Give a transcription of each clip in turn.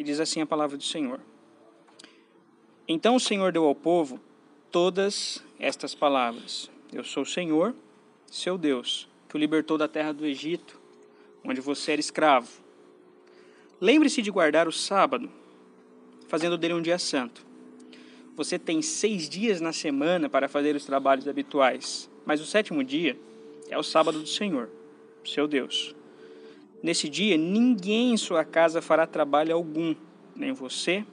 e diz assim a palavra do Senhor. Então o Senhor deu ao povo todas estas palavras: Eu sou o Senhor, seu Deus, que o libertou da terra do Egito, onde você era escravo. Lembre-se de guardar o sábado, fazendo dele um dia santo. Você tem seis dias na semana para fazer os trabalhos habituais, mas o sétimo dia é o sábado do Senhor, seu Deus. Nesse dia, ninguém em sua casa fará trabalho algum, nem você,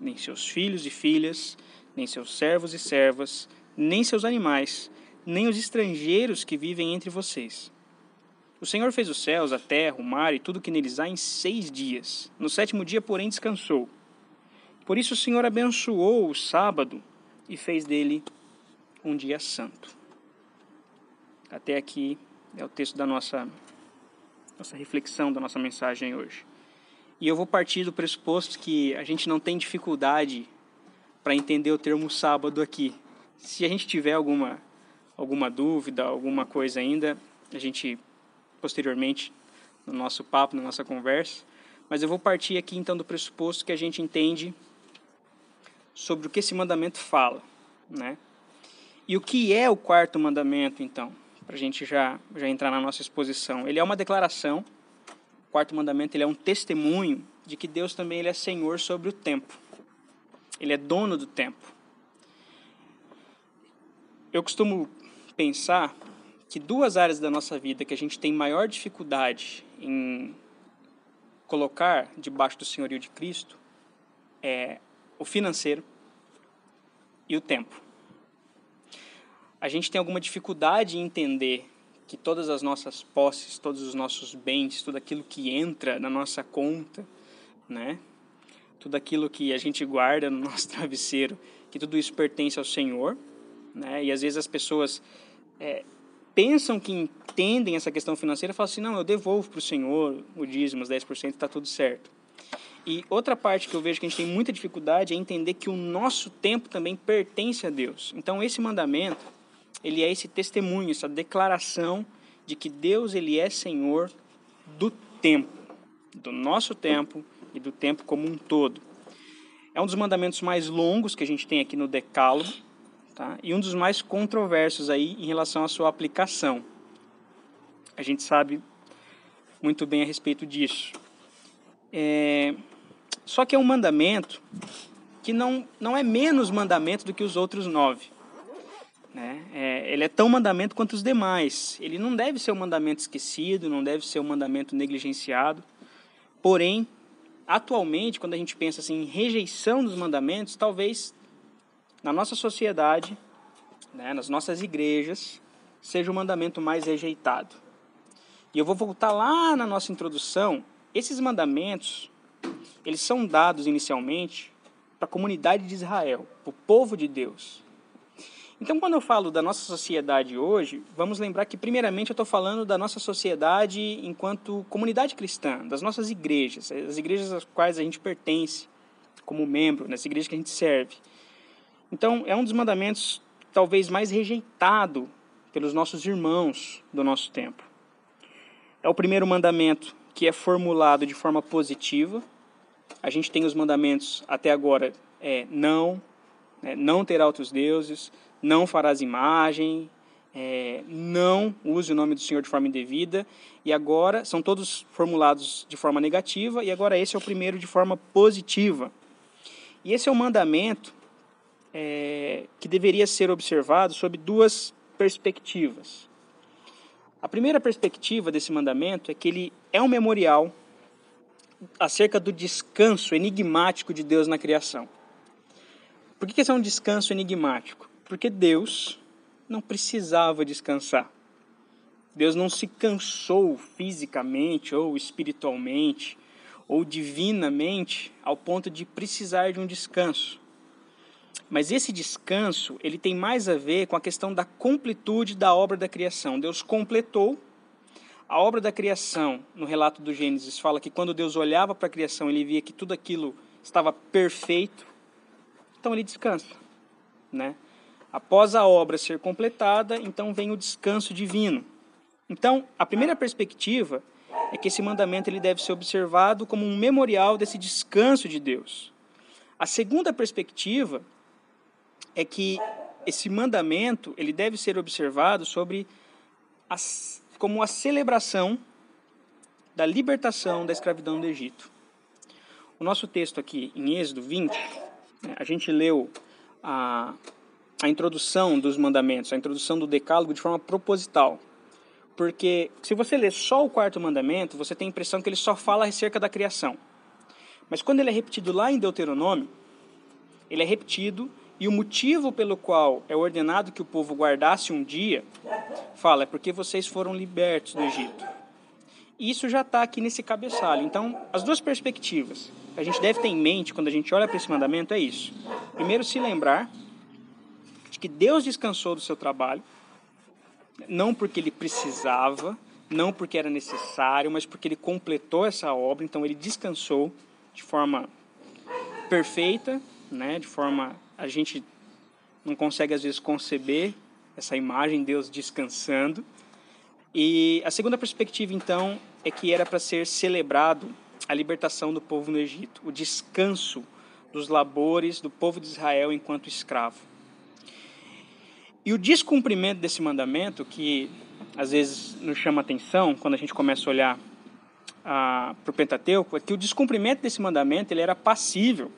nem seus filhos e filhas, nem seus servos e servas, nem seus animais, nem os estrangeiros que vivem entre vocês. O Senhor fez os céus, a terra, o mar e tudo que neles há em seis dias. No sétimo dia, porém, descansou. Por isso o Senhor abençoou o sábado e fez dele um dia santo. Até aqui é o texto da nossa, nossa reflexão, da nossa mensagem hoje. E eu vou partir do pressuposto que a gente não tem dificuldade para entender o termo sábado aqui. Se a gente tiver alguma, alguma dúvida, alguma coisa ainda, a gente posteriormente, no nosso papo, na nossa conversa, mas eu vou partir aqui então do pressuposto que a gente entende sobre o que esse mandamento fala, né? E o que é o quarto mandamento, então? Para a gente já, já entrar na nossa exposição. Ele é uma declaração, o quarto mandamento ele é um testemunho de que Deus também ele é Senhor sobre o tempo. Ele é dono do tempo. Eu costumo pensar que duas áreas da nossa vida que a gente tem maior dificuldade em colocar debaixo do senhorio de Cristo é o financeiro e o tempo. A gente tem alguma dificuldade em entender que todas as nossas posses, todos os nossos bens, tudo aquilo que entra na nossa conta, né? Tudo aquilo que a gente guarda no nosso travesseiro, que tudo isso pertence ao Senhor, né? E às vezes as pessoas é, pensam que entendem essa questão financeira e falam assim: não, eu devolvo para o Senhor o dízimo, os 10%, está tudo certo. E outra parte que eu vejo que a gente tem muita dificuldade é entender que o nosso tempo também pertence a Deus. Então esse mandamento, ele é esse testemunho, essa declaração de que Deus ele é Senhor do tempo, do nosso tempo e do tempo como um todo. É um dos mandamentos mais longos que a gente tem aqui no Decálogo, tá? E um dos mais controversos aí em relação à sua aplicação. A gente sabe muito bem a respeito disso. É, só que é um mandamento que não, não é menos mandamento do que os outros nove. Né? É, ele é tão mandamento quanto os demais. Ele não deve ser um mandamento esquecido, não deve ser um mandamento negligenciado. Porém, atualmente, quando a gente pensa assim, em rejeição dos mandamentos, talvez na nossa sociedade, né, nas nossas igrejas, seja o mandamento mais rejeitado. E eu vou voltar lá na nossa introdução. Esses mandamentos eles são dados inicialmente para a comunidade de Israel, o povo de Deus. Então, quando eu falo da nossa sociedade hoje, vamos lembrar que, primeiramente, eu estou falando da nossa sociedade enquanto comunidade cristã, das nossas igrejas, as igrejas às quais a gente pertence como membro, nessa igreja que a gente serve. Então, é um dos mandamentos talvez mais rejeitado pelos nossos irmãos do nosso tempo. É o primeiro mandamento que é formulado de forma positiva, a gente tem os mandamentos até agora, é, não, né, não terá outros deuses, não farás imagem, é, não use o nome do Senhor de forma indevida, e agora são todos formulados de forma negativa, e agora esse é o primeiro de forma positiva. E esse é um mandamento é, que deveria ser observado sob duas perspectivas. A primeira perspectiva desse mandamento é que ele é um memorial acerca do descanso enigmático de Deus na criação. Por que esse é um descanso enigmático? Porque Deus não precisava descansar. Deus não se cansou fisicamente ou espiritualmente ou divinamente ao ponto de precisar de um descanso. Mas esse descanso, ele tem mais a ver com a questão da completude da obra da criação. Deus completou a obra da criação, no relato do Gênesis, fala que quando Deus olhava para a criação, ele via que tudo aquilo estava perfeito. Então ele descansa, né? Após a obra ser completada, então vem o descanso divino. Então, a primeira perspectiva é que esse mandamento ele deve ser observado como um memorial desse descanso de Deus. A segunda perspectiva é que esse mandamento ele deve ser observado sobre as, como a celebração da libertação da escravidão do Egito. O nosso texto aqui em Êxodo 20, né, a gente leu a, a introdução dos mandamentos, a introdução do decálogo de forma proposital. Porque se você ler só o quarto mandamento, você tem a impressão que ele só fala acerca da criação. Mas quando ele é repetido lá em Deuteronômio, ele é repetido e o motivo pelo qual é ordenado que o povo guardasse um dia, fala, é porque vocês foram libertos do Egito. Isso já está aqui nesse cabeçalho. Então, as duas perspectivas que a gente deve ter em mente quando a gente olha para esse mandamento é isso. Primeiro, se lembrar que Deus descansou do seu trabalho, não porque ele precisava, não porque era necessário, mas porque ele completou essa obra, então ele descansou de forma perfeita, né, de forma a gente não consegue às vezes conceber essa imagem Deus descansando. E a segunda perspectiva então é que era para ser celebrado a libertação do povo no Egito, o descanso dos labores do povo de Israel enquanto escravo. E o descumprimento desse mandamento, que às vezes nos chama atenção quando a gente começa a olhar ah, para o Pentateuco, é que o descumprimento desse mandamento ele era passível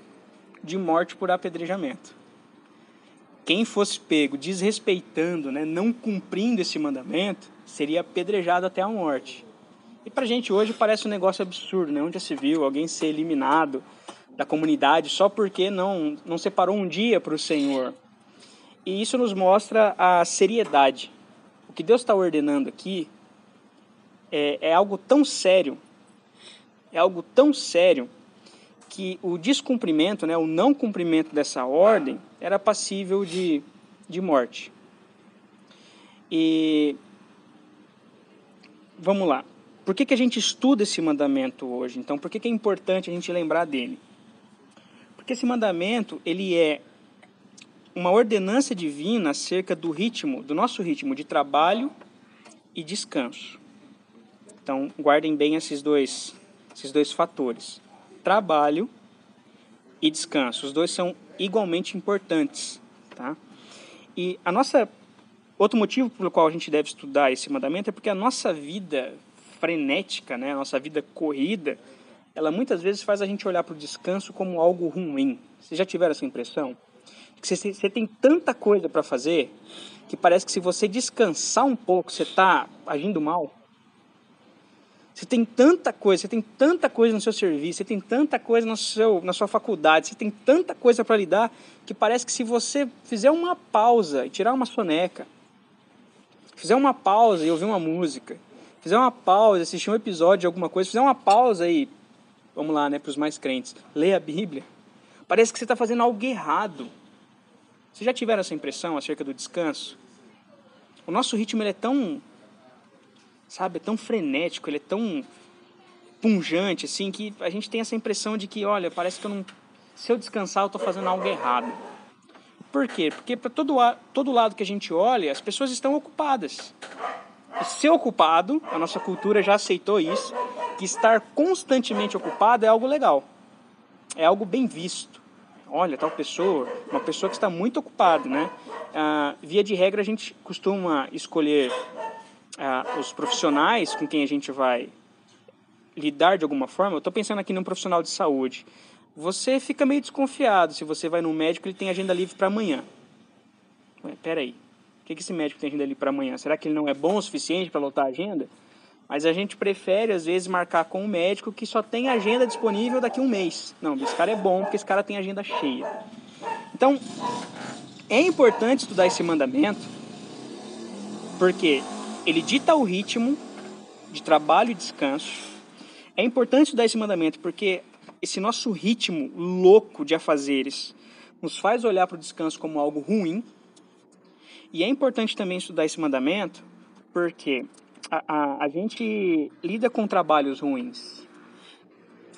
de morte por apedrejamento. Quem fosse pego desrespeitando, né, não cumprindo esse mandamento, seria apedrejado até a morte. E para a gente hoje parece um negócio absurdo, né? Onde já se viu alguém ser eliminado da comunidade só porque não, não separou um dia para o Senhor. E isso nos mostra a seriedade. O que Deus está ordenando aqui é, é algo tão sério, é algo tão sério que o descumprimento, né, o não cumprimento dessa ordem era passível de, de morte. E vamos lá. Por que, que a gente estuda esse mandamento hoje? Então, por que, que é importante a gente lembrar dele? Porque esse mandamento ele é uma ordenança divina acerca do ritmo, do nosso ritmo de trabalho e descanso. Então, guardem bem esses dois, esses dois fatores: trabalho e descanso. Os dois são igualmente importantes, tá? E a nossa outro motivo pelo qual a gente deve estudar esse mandamento é porque a nossa vida frenética, né, a nossa vida corrida, ela muitas vezes faz a gente olhar para o descanso como algo ruim. Vocês já tiveram essa impressão? Você, você tem tanta coisa para fazer que parece que se você descansar um pouco, você está agindo mal. Você tem tanta coisa, você tem tanta coisa no seu serviço, você tem tanta coisa no seu, na sua faculdade, você tem tanta coisa para lidar que parece que se você fizer uma pausa e tirar uma soneca, fizer uma pausa e ouvir uma música, fizer uma pausa, assistir um episódio de alguma coisa, fizer uma pausa e, vamos lá, né, para os mais crentes, ler a Bíblia, parece que você está fazendo algo errado. Vocês já tiveram essa impressão acerca do descanso? O nosso ritmo ele é tão, sabe, é tão frenético, ele é tão punjante, assim, que a gente tem essa impressão de que, olha, parece que eu não, se eu descansar eu estou fazendo algo errado. Por quê? Porque para todo, todo lado que a gente olha, as pessoas estão ocupadas. E ser ocupado, a nossa cultura já aceitou isso, que estar constantemente ocupado é algo legal, é algo bem visto olha, tal pessoa, uma pessoa que está muito ocupada, né? Ah, via de regra, a gente costuma escolher ah, os profissionais com quem a gente vai lidar de alguma forma. Eu estou pensando aqui num profissional de saúde. Você fica meio desconfiado se você vai no médico ele tem agenda livre para amanhã. Ué, peraí, o que, que esse médico tem agenda livre para amanhã? Será que ele não é bom o suficiente para lotar a agenda? Mas a gente prefere, às vezes, marcar com um médico que só tem agenda disponível daqui a um mês. Não, esse cara é bom porque esse cara tem agenda cheia. Então, é importante estudar esse mandamento porque ele dita o ritmo de trabalho e descanso. É importante estudar esse mandamento porque esse nosso ritmo louco de afazeres nos faz olhar para o descanso como algo ruim. E é importante também estudar esse mandamento porque a, a, gente lida com trabalhos ruins,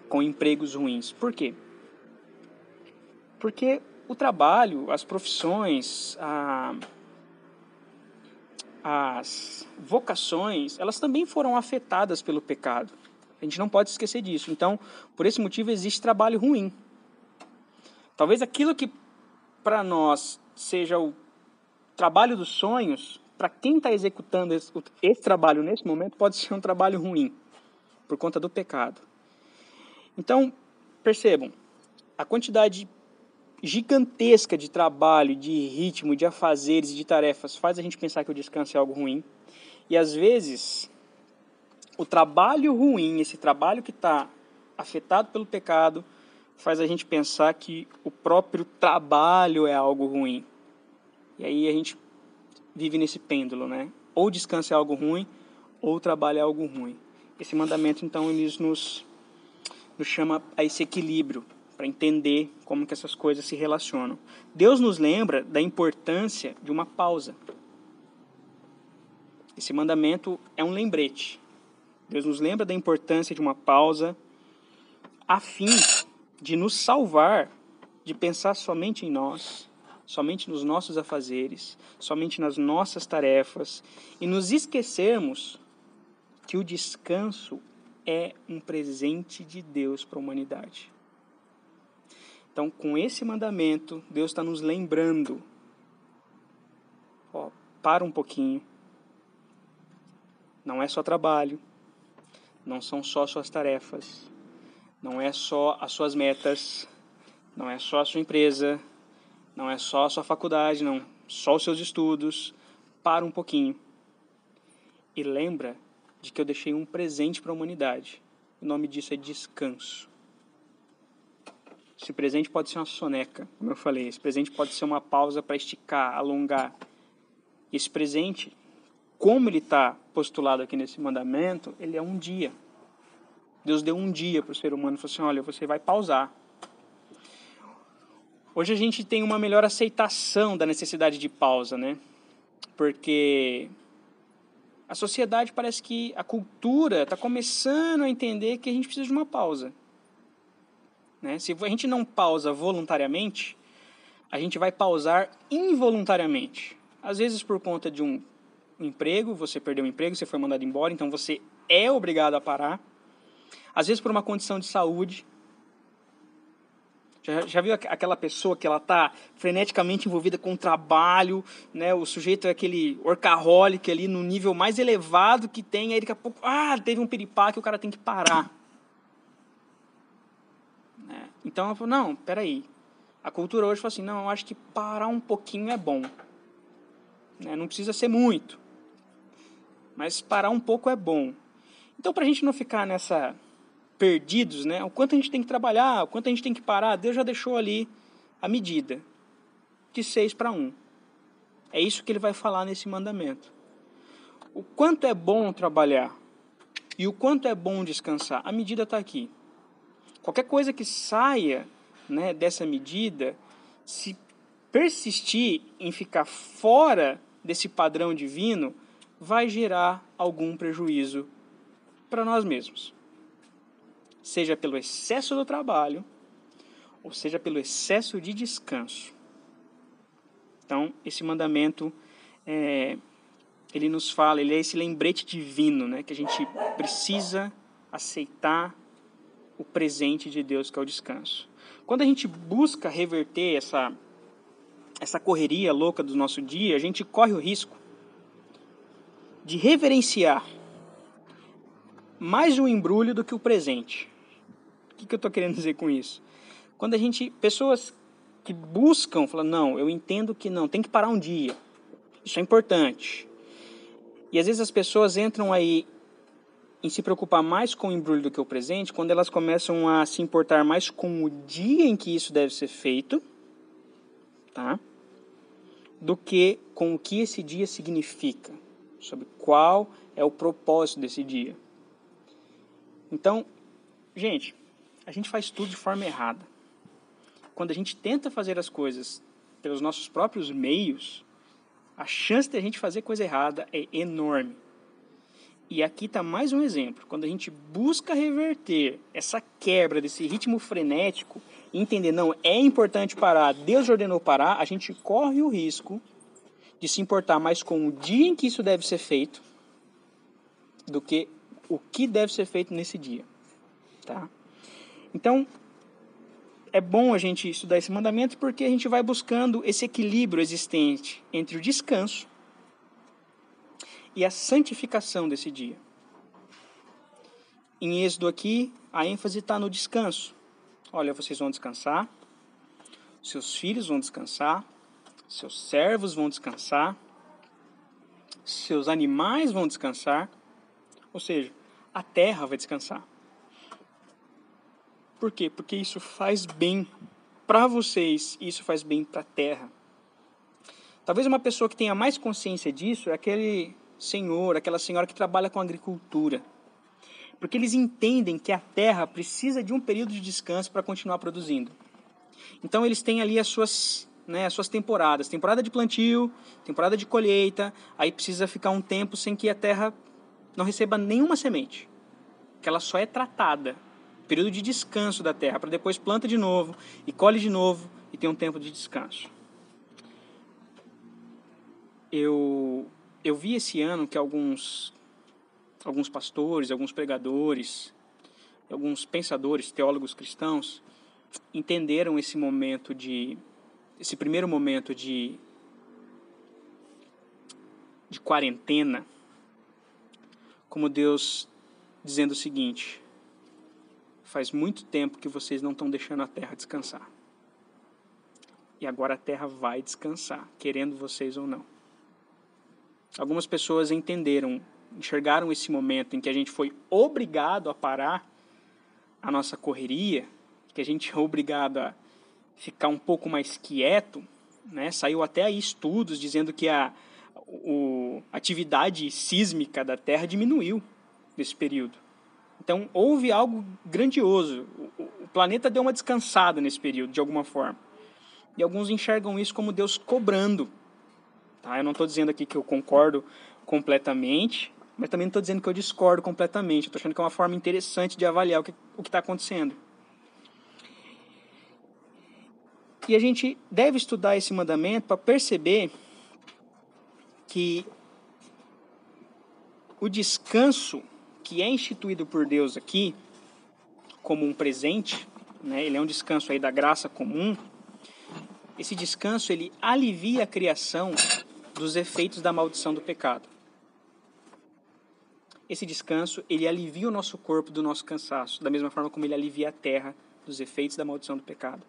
com empregos ruins. Por quê? Porque o trabalho, as profissões, a, as vocações, elas também foram afetadas pelo pecado. A gente não pode esquecer disso. Então, por esse motivo, existe trabalho ruim. Talvez aquilo que para nós seja o trabalho dos sonhos, para quem está executando esse, esse, trabalho nesse momento, pode ser um trabalho ruim, por conta do pecado. Então, percebam, a quantidade gigantesca de trabalho, de ritmo, de afazeres de tarefas faz a gente pensar que o descanso é algo ruim. E às vezes, o trabalho ruim, esse trabalho que está afetado pelo pecado, faz a gente pensar que o próprio trabalho é algo ruim. E aí a gente vive nesse pêndulo, né? Ou descanso é algo ruim, ou o trabalho é algo ruim. Esse mandamento, então, ele nos, nos chama a esse equilíbrio para entender como que essas coisas se relacionam. Deus nos lembra da importância de uma pausa. Esse mandamento é um lembrete. Deus nos lembra da importância de uma pausa a fim de nos salvar de pensar somente em nós, somente nos nossos afazeres, somente nas nossas tarefas e nos esquecermos que o descanso é um presente de Deus para a humanidade. Então, com esse mandamento, Deus está nos lembrando. Ó, para um pouquinho. Não é só trabalho, não são só suas tarefas, não é só as suas metas, não é só a sua empresa, não é só a sua faculdade, não, só os seus estudos. Para um pouquinho. E lembra de que eu deixei um presente para a humanidade. O nome disso é descanso. Esse presente pode ser uma soneca, como eu falei. Esse presente pode ser uma pausa para esticar, alongar. Esse presente, como ele está postulado aqui nesse mandamento, ele é um dia. Deus deu um dia para o ser humano e falou assim: olha, você vai pausar. Hoje a gente tem uma melhor aceitação da necessidade de pausa, né? Porque a sociedade parece que a cultura está começando a entender que a gente precisa de uma pausa. Né? Se a gente não pausa voluntariamente, a gente vai pausar involuntariamente. Às vezes por conta de um emprego, você perdeu o emprego, você foi mandado embora, então você é obrigado a parar. Às vezes por uma condição de saúde. Já, já viu aquela pessoa que ela está freneticamente envolvida com o trabalho, né? o sujeito é aquele workaholic ali no nível mais elevado que tem, aí daqui a pouco, ah, teve um piripá que o cara tem que parar. Então ela falou, não, peraí. A cultura hoje fala assim, não, eu acho que parar um pouquinho é bom. Né? Não precisa ser muito. Mas parar um pouco é bom. Então, para a gente não ficar nessa perdidos, né? O quanto a gente tem que trabalhar, o quanto a gente tem que parar, Deus já deixou ali a medida de seis para um. É isso que ele vai falar nesse mandamento. O quanto é bom trabalhar e o quanto é bom descansar, a medida está aqui. Qualquer coisa que saia né, dessa medida, se persistir em ficar fora desse padrão divino, vai gerar algum prejuízo para nós mesmos. Seja pelo excesso do trabalho, ou seja pelo excesso de descanso. Então, esse mandamento, é, ele nos fala, ele é esse lembrete divino, né, que a gente precisa aceitar o presente de Deus, que é o descanso. Quando a gente busca reverter essa, essa correria louca do nosso dia, a gente corre o risco de reverenciar mais o embrulho do que o presente. Que, que eu estou querendo dizer com isso? Quando a gente. Pessoas que buscam, falam, não, eu entendo que não, tem que parar um dia. Isso é importante. E às vezes as pessoas entram aí em se preocupar mais com o embrulho do que o presente, quando elas começam a se importar mais com o dia em que isso deve ser feito, tá? Do que com o que esse dia significa, sobre qual é o propósito desse dia. Então, gente, a gente faz tudo de forma errada. Quando a gente tenta fazer as coisas pelos nossos próprios meios, a chance de a gente fazer coisa errada é enorme. E aqui está mais um exemplo. Quando a gente busca reverter essa quebra desse ritmo frenético entender, não, é importante parar, Deus ordenou parar, a gente corre o risco de se importar mais com o dia em que isso deve ser feito do que o que deve ser feito nesse dia, tá? Então, é bom a gente estudar esse mandamento porque a gente vai buscando esse equilíbrio existente entre o descanso e a santificação desse dia. Em Êxodo aqui, a ênfase está no descanso. Olha, vocês vão descansar, seus filhos vão descansar, seus servos vão descansar, seus animais vão descansar, ou seja, a terra vai descansar. Por quê? Porque isso faz bem para vocês isso faz bem para a terra. Talvez uma pessoa que tenha mais consciência disso é aquele senhor, aquela senhora que trabalha com agricultura. Porque eles entendem que a terra precisa de um período de descanso para continuar produzindo. Então eles têm ali as suas, né, as suas temporadas, temporada de plantio, temporada de colheita, aí precisa ficar um tempo sem que a terra não receba nenhuma semente, que ela só é tratada período de descanso da terra, para depois planta de novo e colhe de novo e tem um tempo de descanso. Eu, eu vi esse ano que alguns, alguns pastores, alguns pregadores, alguns pensadores, teólogos cristãos, entenderam esse momento de esse primeiro momento de de quarentena como Deus dizendo o seguinte: Faz muito tempo que vocês não estão deixando a terra descansar. E agora a terra vai descansar, querendo vocês ou não. Algumas pessoas entenderam, enxergaram esse momento em que a gente foi obrigado a parar a nossa correria, que a gente é obrigado a ficar um pouco mais quieto, né? Saiu até aí estudos dizendo que a o, atividade sísmica da Terra diminuiu nesse período. Então, houve algo grandioso. O, planeta deu uma descansada nesse período, de alguma forma. E alguns enxergam isso como Deus cobrando. Tá? Eu não estou dizendo aqui que eu concordo completamente, mas também não estou dizendo que eu discordo completamente. Estou achando que é uma forma interessante de avaliar o que está acontecendo. E a gente deve estudar esse mandamento para perceber que o descanso que é instituído por Deus aqui como um presente, né? Ele é um descanso aí da graça comum. Esse descanso ele alivia a criação dos efeitos da maldição do pecado. Esse descanso ele alivia o nosso corpo do nosso cansaço, da mesma forma como ele alivia a terra dos efeitos da maldição do pecado.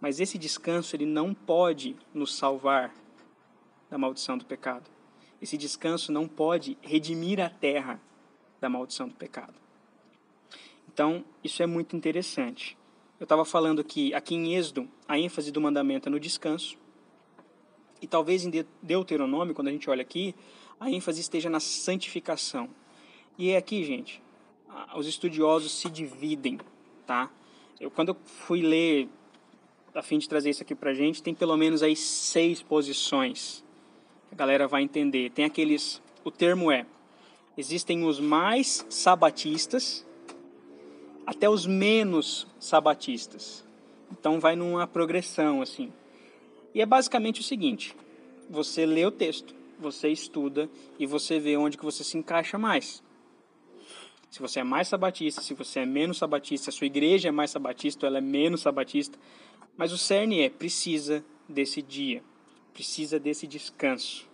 Mas esse descanso ele não pode nos salvar da maldição do pecado. Esse descanso não pode redimir a terra da maldição do pecado. Então, isso é muito interessante. Eu estava falando que aqui em Êxodo, a ênfase do mandamento é no descanso. E talvez em Deuteronômio, quando a gente olha aqui, a ênfase esteja na santificação. E é aqui, gente, os estudiosos se dividem, tá? Eu, quando eu fui ler, a fim de trazer isso aqui pra gente, tem pelo menos aí seis posições. A galera vai entender. Tem aqueles, o termo é Existem os mais sabatistas até os menos sabatistas. Então vai numa progressão assim. E é basicamente o seguinte: você lê o texto, você estuda e você vê onde que você se encaixa mais. Se você é mais sabatista, se você é menos sabatista, a sua igreja é mais sabatista ela é menos sabatista, mas o cerne é precisa desse dia, precisa desse descanso.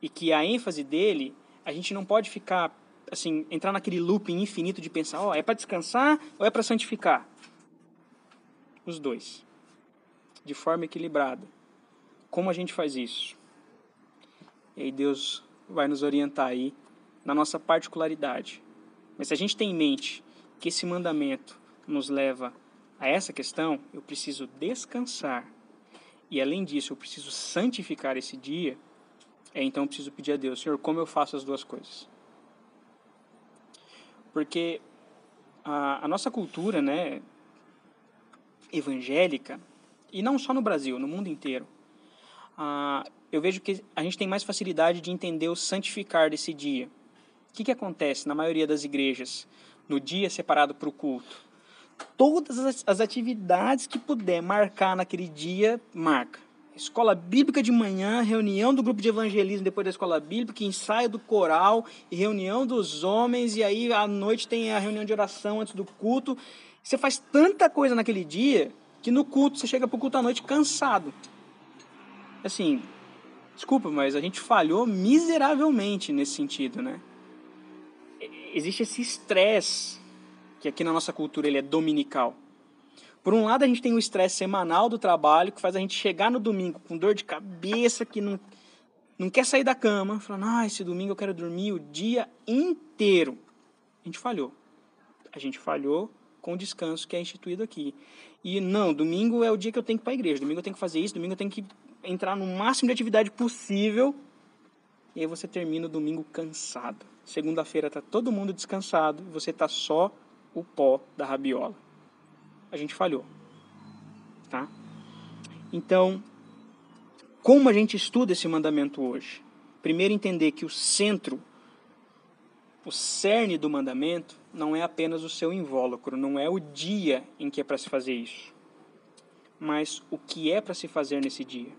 E que a ênfase dele a gente não pode ficar assim, entrar naquele looping infinito de pensar, ó, oh, é para descansar ou é para santificar? Os dois. De forma equilibrada. Como a gente faz isso? E aí Deus vai nos orientar aí na nossa particularidade. Mas se a gente tem em mente que esse mandamento nos leva a essa questão, eu preciso descansar. E além disso, eu preciso santificar esse dia é, então eu preciso pedir a Deus, Senhor, como eu faço as duas coisas? Porque a, a nossa cultura, né, evangélica, e não só no Brasil, no mundo inteiro, eu vejo que a gente tem mais facilidade de entender o santificar desse dia. O que, que acontece na maioria das igrejas no dia separado para o culto? Todas as, as atividades que puder marcar naquele dia, marca Escola bíblica de manhã, reunião do grupo de evangelismo depois da escola bíblica, ensaio do coral reunião dos homens, e aí à noite tem a reunião de oração antes do culto. Você faz tanta coisa naquele dia que no culto você chega para o culto à noite cansado. Assim, desculpa, mas a gente falhou miseravelmente nesse sentido, né? Existe esse estresse que aqui na nossa cultura ele é dominical. Por um lado, a gente tem o estresse semanal do trabalho, que faz a gente chegar no domingo com dor de cabeça, que não, não quer sair da cama, falando, ah, esse domingo eu quero dormir o dia inteiro. A gente falhou. A gente falhou com o descanso que é instituído aqui. E não, domingo é o dia que eu tenho que ir para a igreja, domingo eu tenho que fazer isso, domingo eu tenho que entrar no máximo de atividade possível. E aí você termina o domingo cansado. Segunda-feira está todo mundo descansado, você está só o pó da rabiola a gente falhou. Tá? Então, como a gente estuda esse mandamento hoje? Primeiro, entender que o centro, o cerne do mandamento, não é apenas o seu invólucro, não é o dia em que é para se fazer isso, mas o que é para se fazer nesse dia.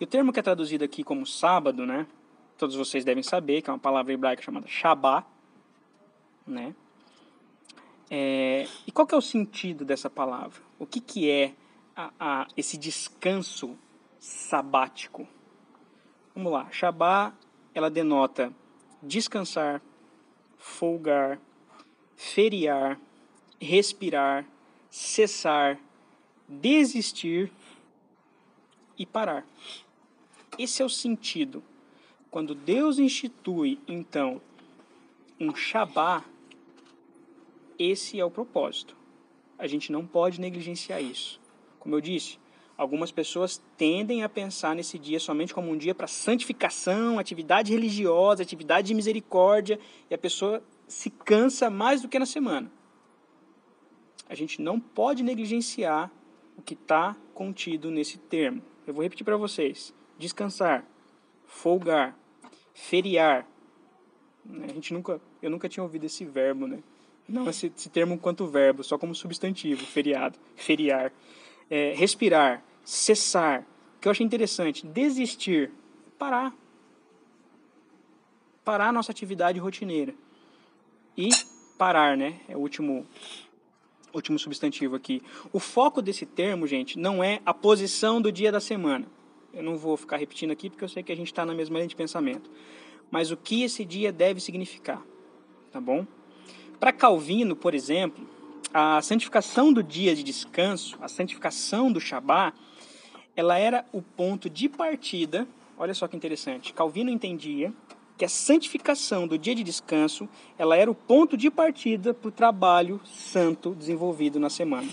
E o termo que é traduzido aqui como sábado, né? Todos vocês devem saber que é uma palavra hebraica chamada Shabbat, né? É, e qual que é o sentido dessa palavra? O que, que é a, a, esse descanso sabático? Vamos lá. Shabá, ela denota descansar, folgar, feriar, respirar, cessar, desistir e parar. Esse é o sentido. Quando Deus institui, então, um Shabá, esse é o propósito. A gente não pode negligenciar isso. Como eu disse, algumas pessoas tendem a pensar nesse dia somente como um dia para santificação, atividade religiosa, atividade de misericórdia, e a pessoa se cansa mais do que na semana. A gente não pode negligenciar o que está contido nesse termo. Eu vou repetir para vocês: descansar, folgar, feriar. A gente nunca, eu nunca tinha ouvido esse verbo, né? Não esse, esse termo quanto verbo, só como substantivo, feriado, feriar. É, respirar, cessar, que eu achei interessante, desistir, parar. Parar a nossa atividade rotineira. E parar, né? É o último, último substantivo aqui. O foco desse termo, gente, não é a posição do dia da semana. Eu não vou ficar repetindo aqui porque eu sei que a gente está na mesma linha de pensamento. Mas o que esse dia deve significar, tá bom? Para Calvino, por exemplo, a santificação do dia de descanso, a santificação do Shabá, ela era o ponto de partida. Olha só que interessante. Calvino entendia que a santificação do dia de descanso, ela era o ponto de partida para o trabalho santo desenvolvido na semana.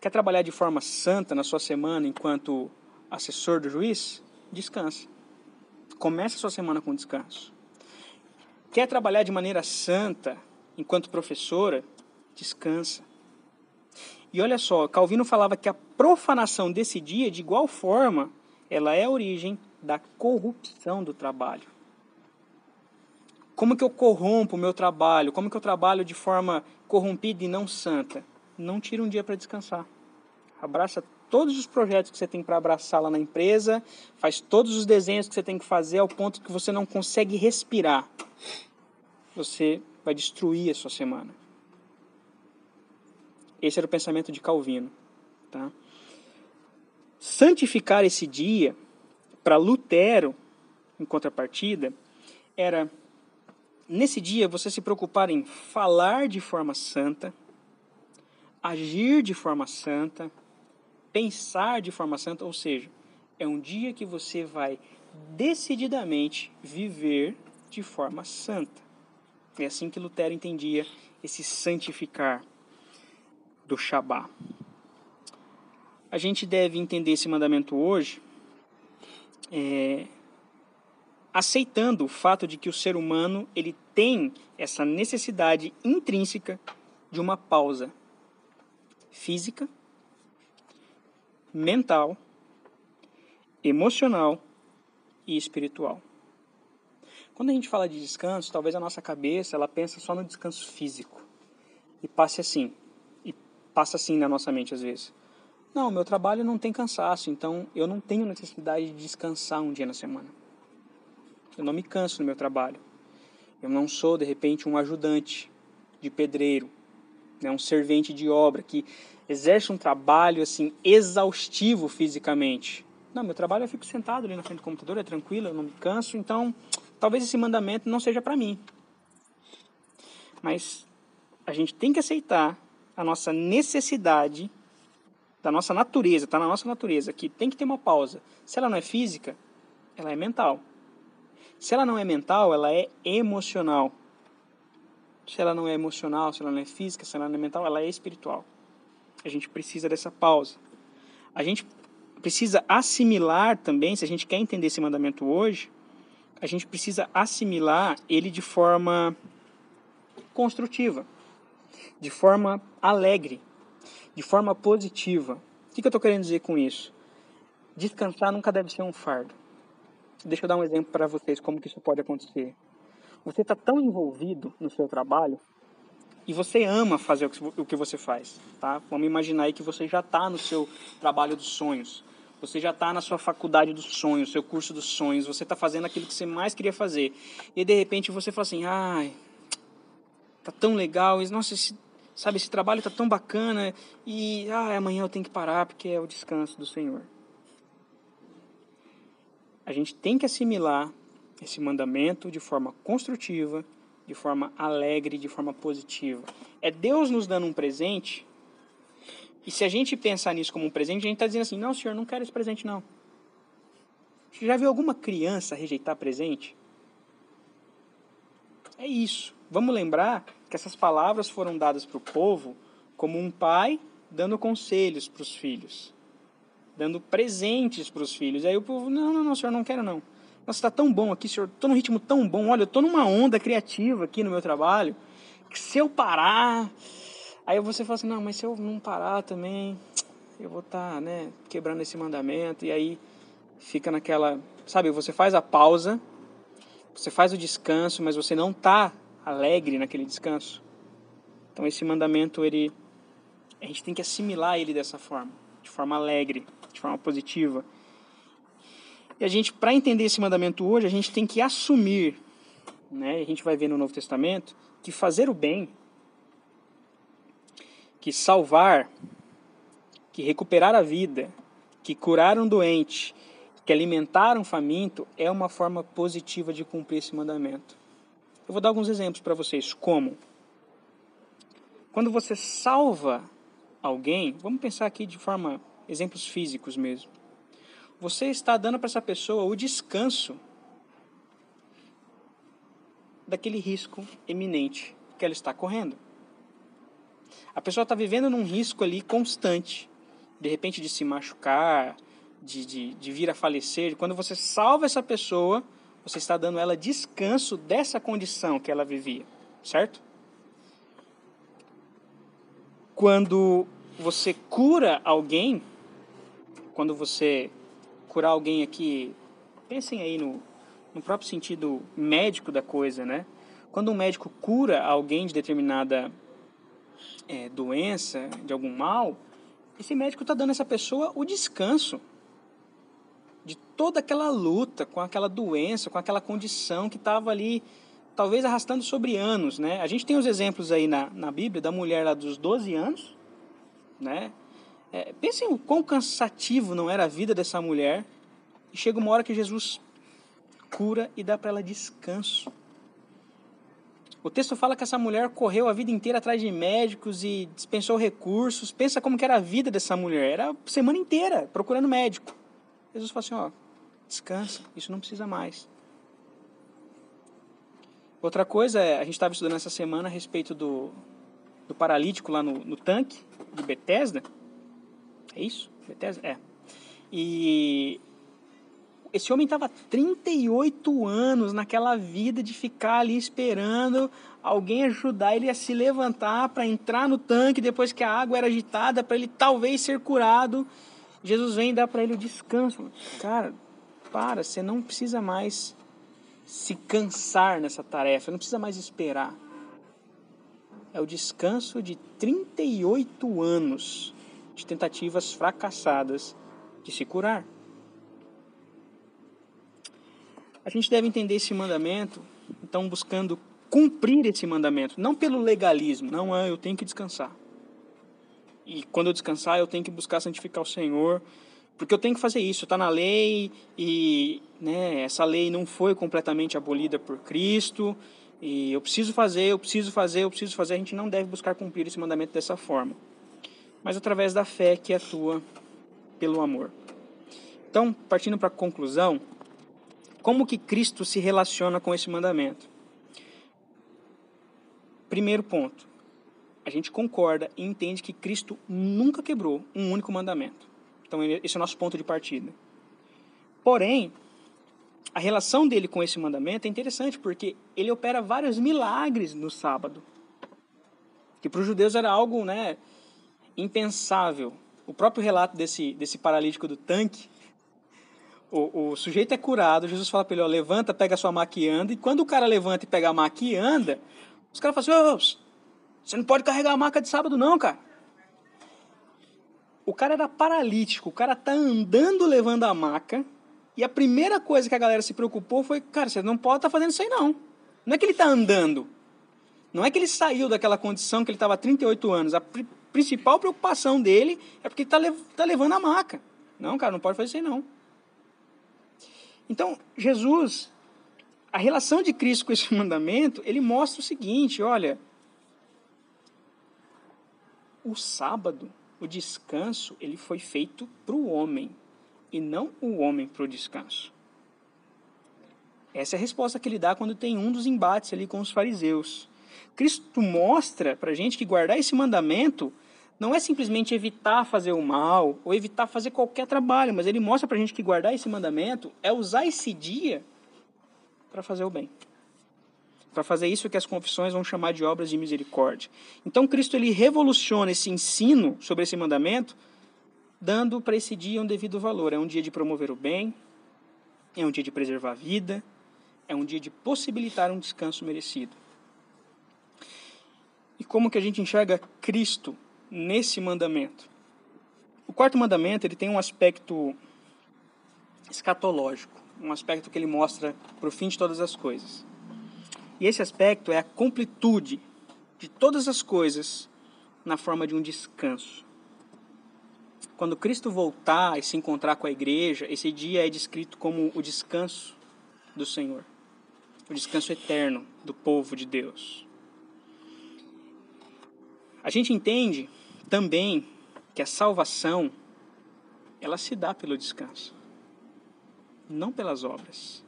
Quer trabalhar de forma santa na sua semana enquanto assessor do juiz? Descansa. Comece a sua semana com descanso. Quer trabalhar de maneira santa enquanto professora? Descansa. E olha só, Calvino falava que a profanação desse dia, de igual forma, ela é a origem da corrupção do trabalho. Como que eu corrompo o meu trabalho? Como que eu trabalho de forma corrompida e não santa? Não tira um dia para descansar. Abraça todos os projetos que você tem para abraçar lá na empresa, faz todos os desenhos que você tem que fazer ao ponto que você não consegue respirar você vai destruir a sua semana. Esse era o pensamento de Calvino. Tá? Santificar esse dia, para Lutero, em contrapartida, era nesse dia você se preocupar em falar de forma santa, agir de forma santa, pensar de forma santa, ou seja, é um dia que você vai decididamente viver de forma santa. É assim que Lutero entendia esse santificar do Shabá. A gente deve entender esse mandamento hoje é, aceitando o fato de que o ser humano ele tem essa necessidade intrínseca de uma pausa física, mental, emocional e espiritual. Quando a gente fala de descanso, talvez a nossa cabeça ela pensa só no descanso físico e passe assim e passa assim na nossa mente às vezes. Não, meu trabalho não tem cansaço, então eu não tenho necessidade de descansar um dia na semana. Eu não me canso no meu trabalho. Eu não sou, de repente, um ajudante de pedreiro, né, um servente de obra que exerce um trabalho assim exaustivo fisicamente. Não, meu trabalho eu fico sentado ali na frente do computador, é tranquilo, eu não me canso, então talvez esse mandamento não seja para mim. Mas a gente tem que aceitar a nossa necessidade da nossa natureza, está na nossa natureza, que tem que ter uma pausa. Se ela não é física, ela é mental. Se ela não é mental, ela é emocional. Se ela não é emocional, se ela não é física, se ela não é mental, ela é espiritual. A gente precisa dessa pausa. A gente precisa assimilar também, se a gente quer entender esse mandamento hoje, a gente precisa assimilar ele de forma construtiva, de forma alegre, de forma positiva. O que, eu estou querendo dizer com isso? Descansar nunca deve ser um fardo. Deixa eu dar um exemplo para vocês como que isso pode acontecer. Você está tão envolvido no seu trabalho e você ama fazer o que você faz, tá? Vamos imaginar aí que você já está no seu trabalho dos sonhos. Você já está na sua faculdade dos sonhos, seu curso dos sonhos, você está fazendo aquilo que você mais queria fazer. E de repente você fala assim, ai, tá tão legal, nossa, esse, sabe, esse trabalho tá tão bacana e ah, amanhã eu tenho que parar porque é o descanso do Senhor. A gente tem que assimilar esse mandamento de forma construtiva, de forma alegre, de forma positiva. É Deus nos dando um presente. E se a gente pensar nisso como um presente, a gente está dizendo assim: não, senhor, não quero esse presente, não. Você já viu alguma criança rejeitar presente? É isso. Vamos lembrar que essas palavras foram dadas para o povo como um pai dando conselhos para os filhos, dando presentes para os filhos. Aí o povo, não, não, não, senhor, não quero não. Nossa, está tão bom aqui, senhor, estou num ritmo tão bom, olha, eu estou numa onda criativa aqui no meu trabalho, que se eu parar... Aí você fala assim, não, mas se eu não parar também, eu vou estar, tá, né, quebrando esse mandamento, e aí fica naquela, sabe, você faz a pausa, você faz o descanso, mas você não está alegre naquele descanso. Então esse mandamento ele a gente tem que assimilar ele dessa forma, de forma alegre, de forma positiva. E a gente para entender esse mandamento hoje, a gente tem que assumir, né? A gente vai ver no Novo Testamento que fazer o bem, que salvar, que recuperar a vida, que curar um doente, que alimentar um faminto é uma forma positiva de cumprir esse mandamento. Eu vou dar alguns exemplos para vocês. Como? Quando você salva alguém, vamos pensar aqui de forma exemplos físicos mesmo. Você está dando para essa pessoa o descanso daquele risco eminente que ela está correndo. A pessoa está vivendo num risco ali constante, de repente de se machucar, de, de, de vir a falecer. Quando você salva essa pessoa, você está dando ela descanso dessa condição que ela vivia, certo? Quando você cura alguém, quando você curar alguém aqui, pensem aí no, no próprio sentido médico da coisa, né? Quando um médico cura alguém de determinada é, doença, de algum mal, esse médico está dando a essa pessoa o descanso de toda aquela luta com aquela doença, com aquela condição que estava ali, talvez arrastando sobre anos, né? A gente tem os exemplos aí na, na Bíblia da mulher lá dos 12 anos, né? É, pensem o quão cansativo não era a vida dessa mulher. E chega uma hora que Jesus cura e dá para ela descanso. O texto fala que essa mulher correu a vida inteira atrás de médicos e dispensou recursos. Pensa como que era a vida dessa mulher. Era a semana inteira procurando médico. Jesus fala assim, ó, descansa, isso não precisa mais. Outra coisa é, a gente estava estudando essa semana a respeito do, do paralítico lá no, no tanque de Bethesda. É isso? Bethesda? É. E esse homem estava 38 anos naquela vida de ficar ali esperando alguém ajudar ele a se levantar para entrar no tanque depois que a água era agitada para ele talvez ser curado. Jesus vem dar para ele o descanso. Cara, para, você não precisa mais se cansar nessa tarefa, não precisa mais esperar. É o descanso de 38 anos de tentativas fracassadas de se curar. A gente deve entender esse mandamento, então, buscando cumprir esse mandamento, não pelo legalismo, não, ah, eu tenho que descansar. E quando eu descansar, eu tenho que buscar santificar o Senhor, porque eu tenho que fazer isso, está na lei e né, essa lei não foi completamente abolida por Cristo e eu preciso fazer, eu preciso fazer, eu preciso fazer. A gente não deve buscar cumprir esse mandamento dessa forma, mas através da fé que atua pelo amor. Então, partindo para a conclusão, como que Cristo se relaciona com esse mandamento? Primeiro ponto, a gente concorda e entende que Cristo nunca quebrou um único mandamento. Então, esse é o nosso ponto de partida. Porém, a relação dele com esse mandamento é interessante, porque ele opera vários milagres no sábado. Que para os judeus era algo né, impensável. O próprio relato desse, desse paralítico do tanque, o, o sujeito é curado, Jesus fala para ele, ó, levanta, pega sua maca e anda, e quando o cara levanta e pega a maca e anda, os caras falam assim, você não pode carregar a maca de sábado não, cara. O cara era paralítico, o cara tá andando levando a maca. E a primeira coisa que a galera se preocupou foi, cara, você não pode estar tá fazendo isso aí não. Não é que ele está andando. Não é que ele saiu daquela condição que ele estava há 38 anos. A pr principal preocupação dele é porque ele está tá levando a maca. Não, cara, não pode fazer isso aí não. Então, Jesus, a relação de Cristo com esse mandamento, ele mostra o seguinte, olha, o sábado o descanso ele foi feito para o homem e não o homem para o descanso. Essa é a resposta que ele dá quando tem um dos embates ali com os fariseus. Cristo mostra para a gente que guardar esse mandamento não é simplesmente evitar fazer o mal ou evitar fazer qualquer trabalho, mas ele mostra para a gente que guardar esse mandamento é usar esse dia para fazer o bem para fazer isso que as confissões vão chamar de obras de misericórdia. Então Cristo ele revoluciona esse ensino sobre esse mandamento, dando para esse dia um devido valor. É um dia de promover o bem, é um dia de preservar a vida, é um dia de possibilitar um descanso merecido. E como que a gente enxerga Cristo nesse mandamento? O quarto mandamento ele tem um aspecto escatológico, um aspecto que ele mostra para o fim de todas as coisas. E esse aspecto é a completude de todas as coisas na forma de um descanso. Quando Cristo voltar e se encontrar com a igreja, esse dia é descrito como o descanso do Senhor, o descanso eterno do povo de Deus. A gente entende também que a salvação ela se dá pelo descanso, não pelas obras.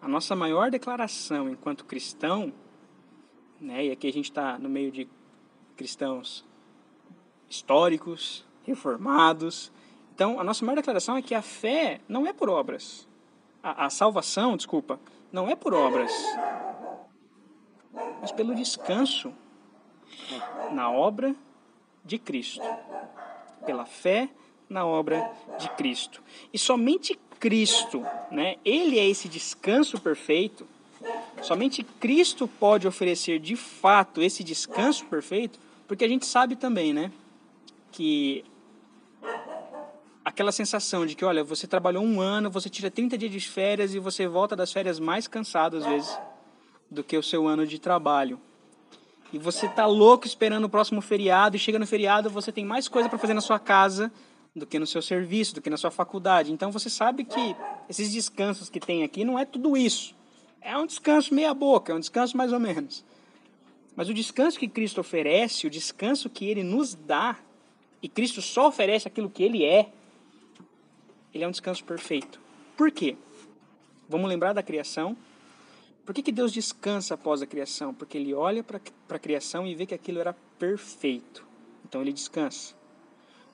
A nossa maior declaração enquanto cristão, né, e aqui a gente está no meio de cristãos históricos, reformados. Então, a nossa maior declaração é que a fé não é por obras. A, a salvação, desculpa, não é por obras, mas pelo descanso na obra de Cristo. Pela fé na obra de Cristo. E somente Cristo, né? Ele é esse descanso perfeito. Somente Cristo pode oferecer de fato esse descanso perfeito, porque a gente sabe também, né, que aquela sensação de que, olha, você trabalhou um ano, você tira 30 dias de férias e você volta das férias mais cansado às vezes do que o seu ano de trabalho. E você tá louco esperando o próximo feriado e chega no feriado, você tem mais coisa para fazer na sua casa do que no seu serviço, do que na sua faculdade. Então você sabe que esses descansos que tem aqui não é tudo isso. É um descanso meia boca, é um descanso mais ou menos. Mas o descanso que Cristo oferece, o descanso que ele nos dá, e Cristo só oferece aquilo que ele é, ele é um descanso perfeito. Por quê? Vamos lembrar da criação. Por que, que Deus descansa após a criação? Porque ele olha para a criação e vê que aquilo era perfeito. Então ele descansa.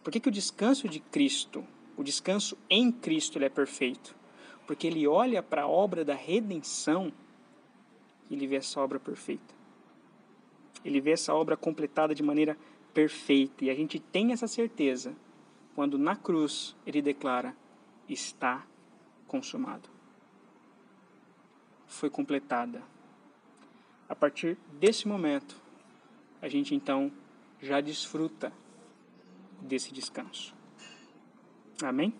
Por que, que o descanso de Cristo, o descanso em Cristo, ele é perfeito? Porque ele olha para a obra da redenção e ele vê essa obra perfeita. Ele vê essa obra completada de maneira perfeita. E a gente tem essa certeza quando na cruz ele declara: está consumado. Foi completada. A partir desse momento, a gente então já desfruta desse descanso. Amém?